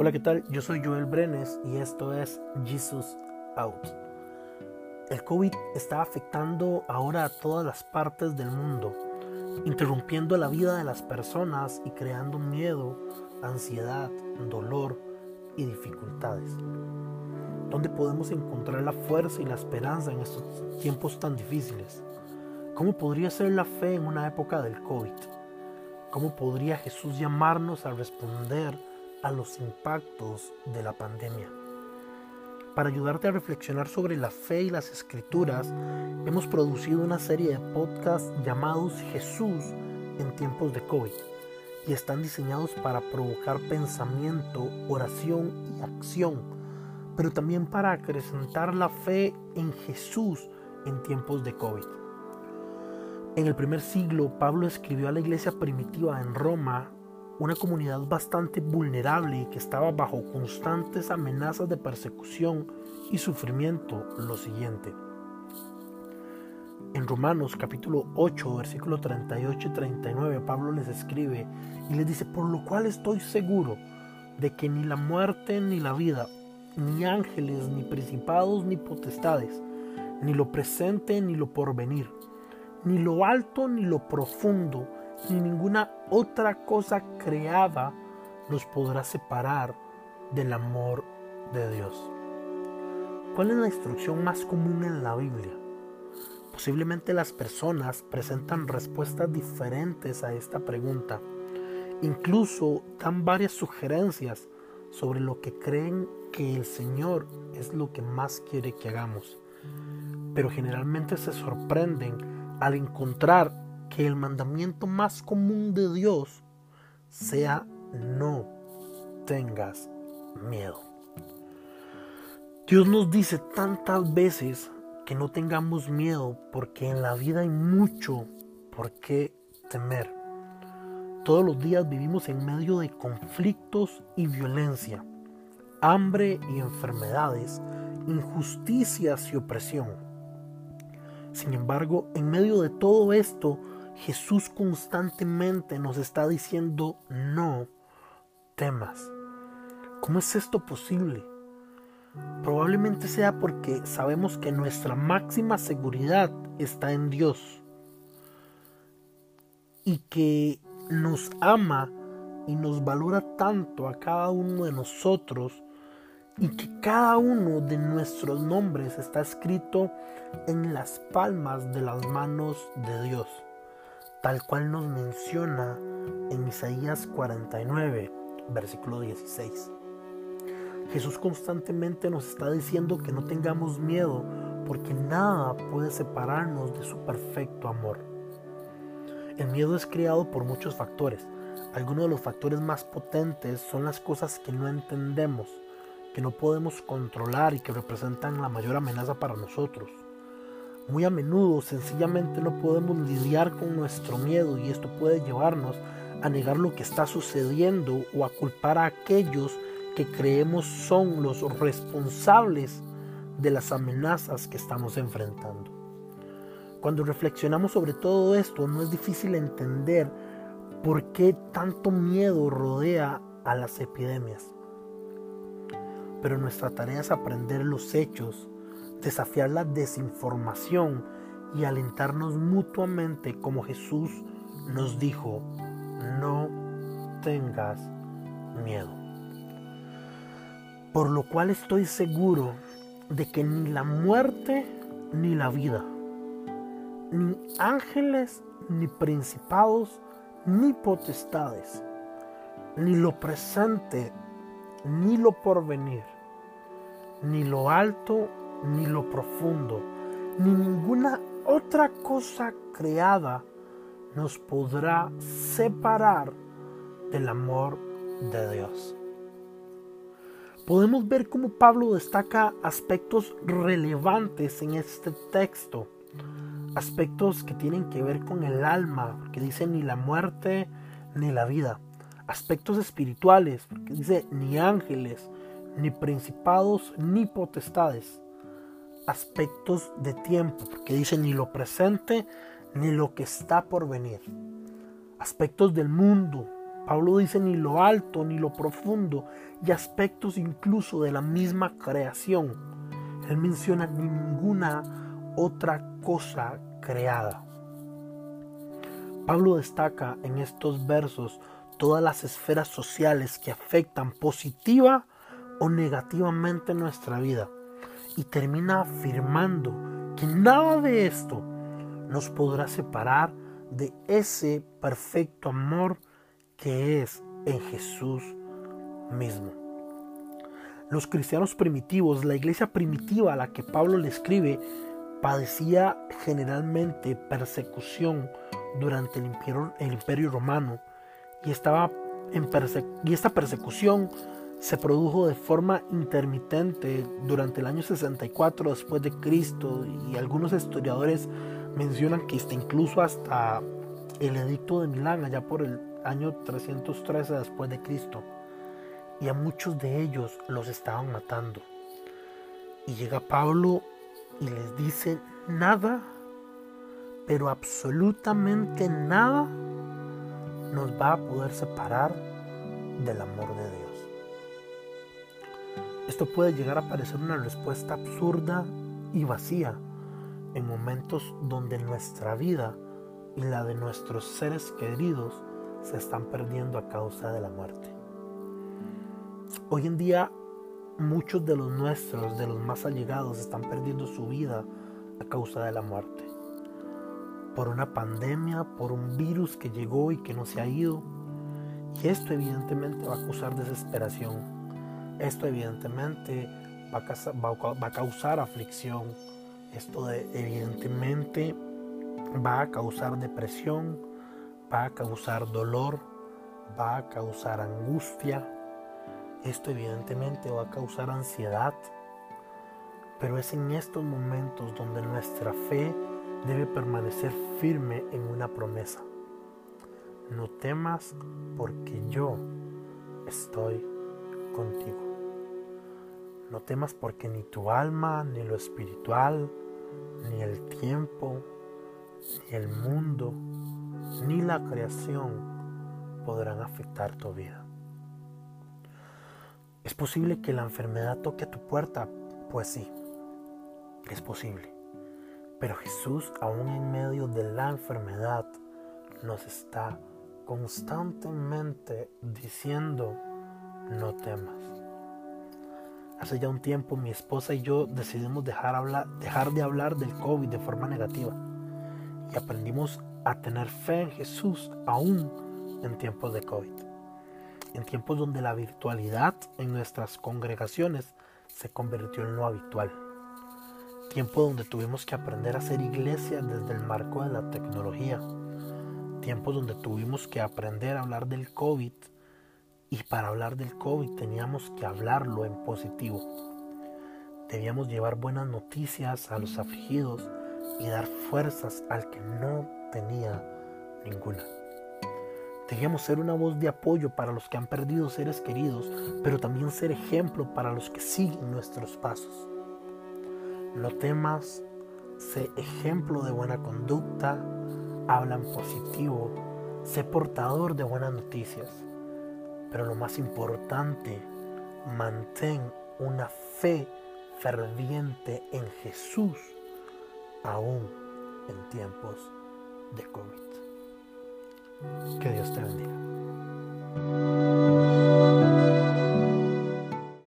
Hola, ¿qué tal? Yo soy Joel Brenes y esto es Jesus Out. El COVID está afectando ahora a todas las partes del mundo, interrumpiendo la vida de las personas y creando miedo, ansiedad, dolor y dificultades. ¿Dónde podemos encontrar la fuerza y la esperanza en estos tiempos tan difíciles? ¿Cómo podría ser la fe en una época del COVID? ¿Cómo podría Jesús llamarnos a responder a los impactos de la pandemia? Para ayudarte a reflexionar sobre la fe y las escrituras, hemos producido una serie de podcasts llamados Jesús en tiempos de COVID y están diseñados para provocar pensamiento, oración y acción, pero también para acrecentar la fe en Jesús en tiempos de COVID. En el primer siglo, Pablo escribió a la iglesia primitiva en Roma, una comunidad bastante vulnerable y que estaba bajo constantes amenazas de persecución y sufrimiento, lo siguiente. En Romanos capítulo 8, versículo 38 y 39, Pablo les escribe y les dice, por lo cual estoy seguro de que ni la muerte ni la vida, ni ángeles, ni principados, ni potestades, ni lo presente, ni lo porvenir, ni lo alto ni lo profundo, ni ninguna otra cosa creada nos podrá separar del amor de Dios. ¿Cuál es la instrucción más común en la Biblia? Posiblemente las personas presentan respuestas diferentes a esta pregunta. Incluso dan varias sugerencias sobre lo que creen que el Señor es lo que más quiere que hagamos. Pero generalmente se sorprenden al encontrar que el mandamiento más común de Dios sea no tengas miedo. Dios nos dice tantas veces que no tengamos miedo porque en la vida hay mucho por qué temer. Todos los días vivimos en medio de conflictos y violencia, hambre y enfermedades, injusticias y opresión. Sin embargo, en medio de todo esto, Jesús constantemente nos está diciendo, no temas. ¿Cómo es esto posible? Probablemente sea porque sabemos que nuestra máxima seguridad está en Dios y que nos ama y nos valora tanto a cada uno de nosotros y que cada uno de nuestros nombres está escrito en las palmas de las manos de Dios, tal cual nos menciona en Isaías 49, versículo 16. Jesús constantemente nos está diciendo que no tengamos miedo porque nada puede separarnos de su perfecto amor. El miedo es creado por muchos factores. Algunos de los factores más potentes son las cosas que no entendemos que no podemos controlar y que representan la mayor amenaza para nosotros. Muy a menudo sencillamente no podemos lidiar con nuestro miedo y esto puede llevarnos a negar lo que está sucediendo o a culpar a aquellos que creemos son los responsables de las amenazas que estamos enfrentando. Cuando reflexionamos sobre todo esto, no es difícil entender por qué tanto miedo rodea a las epidemias pero nuestra tarea es aprender los hechos, desafiar la desinformación y alentarnos mutuamente como Jesús nos dijo, no tengas miedo. Por lo cual estoy seguro de que ni la muerte ni la vida, ni ángeles, ni principados, ni potestades, ni lo presente, ni lo porvenir, ni lo alto, ni lo profundo, ni ninguna otra cosa creada nos podrá separar del amor de Dios. Podemos ver cómo Pablo destaca aspectos relevantes en este texto, aspectos que tienen que ver con el alma, que dice ni la muerte ni la vida aspectos espirituales, porque dice ni ángeles, ni principados, ni potestades. Aspectos de tiempo, porque dice ni lo presente, ni lo que está por venir. Aspectos del mundo, Pablo dice ni lo alto, ni lo profundo, y aspectos incluso de la misma creación. Él menciona ninguna otra cosa creada. Pablo destaca en estos versos todas las esferas sociales que afectan positiva o negativamente nuestra vida y termina afirmando que nada de esto nos podrá separar de ese perfecto amor que es en Jesús mismo. Los cristianos primitivos, la iglesia primitiva a la que Pablo le escribe, padecía generalmente persecución durante el imperio, romano y, estaba en y esta persecución se produjo de forma intermitente durante el año 64 después de Cristo y algunos historiadores mencionan que está incluso hasta el edicto de Milán allá por el año 313 después de Cristo y a muchos de ellos los estaban matando. Y llega Pablo y les dice nada pero absolutamente nada nos va a poder separar del amor de Dios esto puede llegar a parecer una respuesta absurda y vacía en momentos donde nuestra vida y la de nuestros seres queridos se están perdiendo a causa de la muerte. Hoy en día muchos de los nuestros, de los más allegados, están perdiendo su vida a causa de la muerte. Por una pandemia, por un virus que llegó y que no se ha ido. Y esto evidentemente va a causar desesperación esto evidentemente va a, causar, aflicción. Esto evidentemente va a causar depresión, va a causar dolor, va a causar angustia. Esto evidentemente va a causar ansiedad. Pero es en estos momentos donde nuestra fe debe permanecer firme en una promesa. No temas porque yo estoy contigo. No temas porque ni tu alma, ni lo espiritual, ni el tiempo, ni el mundo, ni la creación podrán afectar tu vida. ¿Es posible que la enfermedad toque a tu puerta? Pues sí, es posible. Pero Jesús, aún en medio de la enfermedad, nos está constantemente diciendo, no temas. Hace ya un tiempo mi esposa y yo decidimos dejar, dejar de hablar del COVID de forma negativa y aprendimos a tener fe en Jesús aún en tiempos de COVID. En tiempos donde la virtualidad en nuestras congregaciones se convirtió en lo habitual. Tiempo donde tuvimos que aprender a hacer iglesia desde el marco de la tecnología. Tiempos donde tuvimos que aprender a hablar del COVID y para hablar del COVID teníamos que hablarlo en positivo. Debíamos llevar buenas noticias a los afligidos y dar fuerzas al que no tenía ninguna. Debíamos ser una voz de apoyo para los que han perdido seres queridos, pero también ser ejemplo para los que siguen nuestros pasos. No temas, sé ejemplo de buena conducta, habla en positivo, sé portador de buenas noticias. Pero lo más importante, mantén una fe ferviente en Jesús aún en tiempos de COVID. Que Dios te bendiga.